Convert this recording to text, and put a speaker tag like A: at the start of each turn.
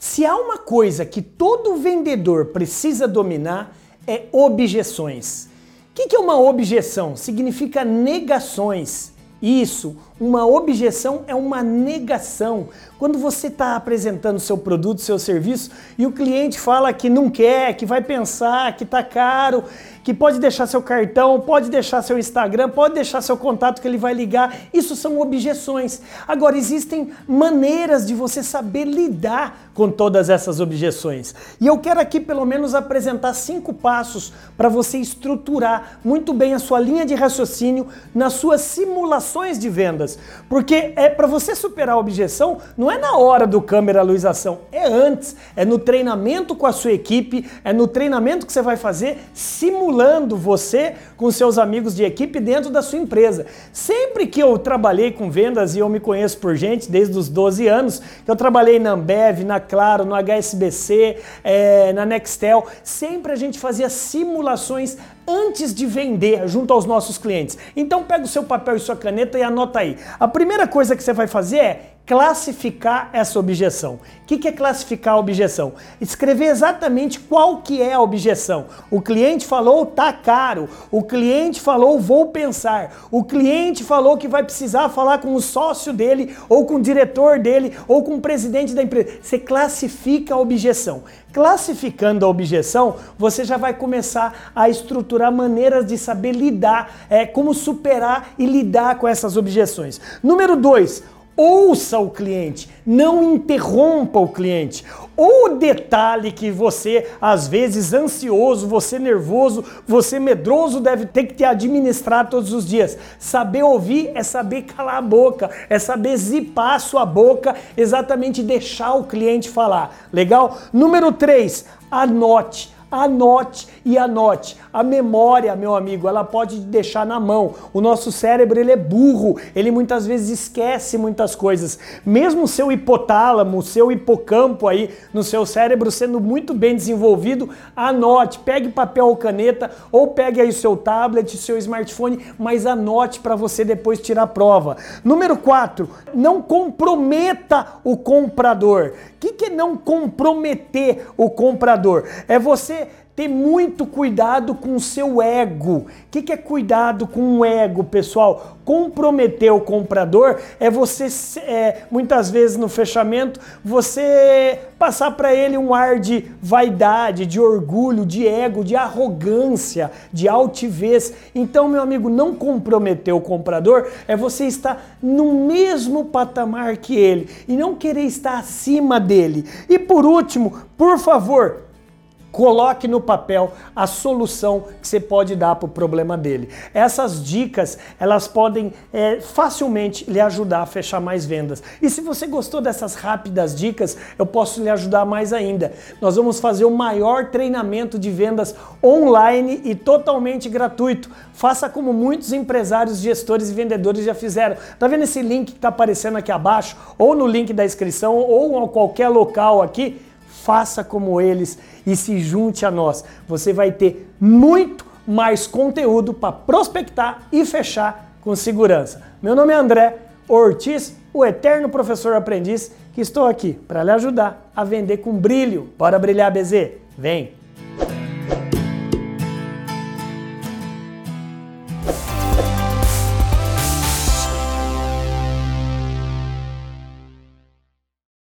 A: Se há uma coisa que todo vendedor precisa dominar, é objeções. O que é uma objeção? Significa negações. Isso, uma objeção é uma negação. Quando você está apresentando seu produto, seu serviço e o cliente fala que não quer, que vai pensar, que está caro, que pode deixar seu cartão, pode deixar seu Instagram, pode deixar seu contato que ele vai ligar, isso são objeções. Agora, existem maneiras de você saber lidar com todas essas objeções. E eu quero aqui pelo menos apresentar cinco passos para você estruturar muito bem a sua linha de raciocínio nas suas simulações de vendas. Porque é para você superar a objeção, não é na hora do câmera-luização, é antes, é no treinamento com a sua equipe, é no treinamento que você vai fazer simulando você com seus amigos de equipe dentro da sua empresa. Sempre que eu trabalhei com vendas e eu me conheço por gente desde os 12 anos, eu trabalhei na Ambev, na Claro, no HSBC, é, na Nextel, sempre a gente fazia simulações antes de vender junto aos nossos clientes. Então pega o seu papel e sua caneta e anota aí. A primeira coisa que você vai fazer é classificar essa objeção. O que é classificar a objeção? Escrever exatamente qual que é a objeção. O cliente falou tá caro, o cliente falou vou pensar, o cliente falou que vai precisar falar com o sócio dele, ou com o diretor dele, ou com o presidente da empresa. Você classifica a objeção. Classificando a objeção, você já vai começar a estruturar maneiras de saber lidar, é, como superar e lidar com essas objeções. Número dois, ouça o cliente, não interrompa o cliente. O detalhe que você, às vezes ansioso, você nervoso, você medroso, deve ter que te administrar todos os dias. Saber ouvir é saber calar a boca, é saber zipar a sua boca, exatamente deixar o cliente falar. Legal? Número 3, anote Anote e anote. A memória, meu amigo, ela pode deixar na mão. O nosso cérebro, ele é burro, ele muitas vezes esquece muitas coisas. Mesmo seu hipotálamo, seu hipocampo aí no seu cérebro sendo muito bem desenvolvido, anote, pegue papel ou caneta ou pegue aí o seu tablet, seu smartphone, mas anote para você depois tirar a prova. Número 4, não comprometa o comprador. Que, que é não comprometer o comprador? É você ter muito cuidado com o seu ego. O que, que é cuidado com o ego, pessoal? Comprometer o comprador é você, é, muitas vezes no fechamento, você passar para ele um ar de vaidade, de orgulho, de ego, de arrogância, de altivez. Então, meu amigo, não comprometer o comprador é você estar no mesmo patamar que ele e não querer estar acima dele. E por último, por favor, Coloque no papel a solução que você pode dar para o problema dele. Essas dicas elas podem é, facilmente lhe ajudar a fechar mais vendas. E se você gostou dessas rápidas dicas, eu posso lhe ajudar mais ainda. Nós vamos fazer o maior treinamento de vendas online e totalmente gratuito. Faça como muitos empresários, gestores e vendedores já fizeram. Tá vendo esse link que está aparecendo aqui abaixo, ou no link da inscrição, ou em qualquer local aqui? Faça como eles e se junte a nós. Você vai ter muito mais conteúdo para prospectar e fechar com segurança. Meu nome é André Ortiz, o eterno professor aprendiz, que estou aqui para lhe ajudar a vender com brilho. Bora brilhar, BZ? Vem!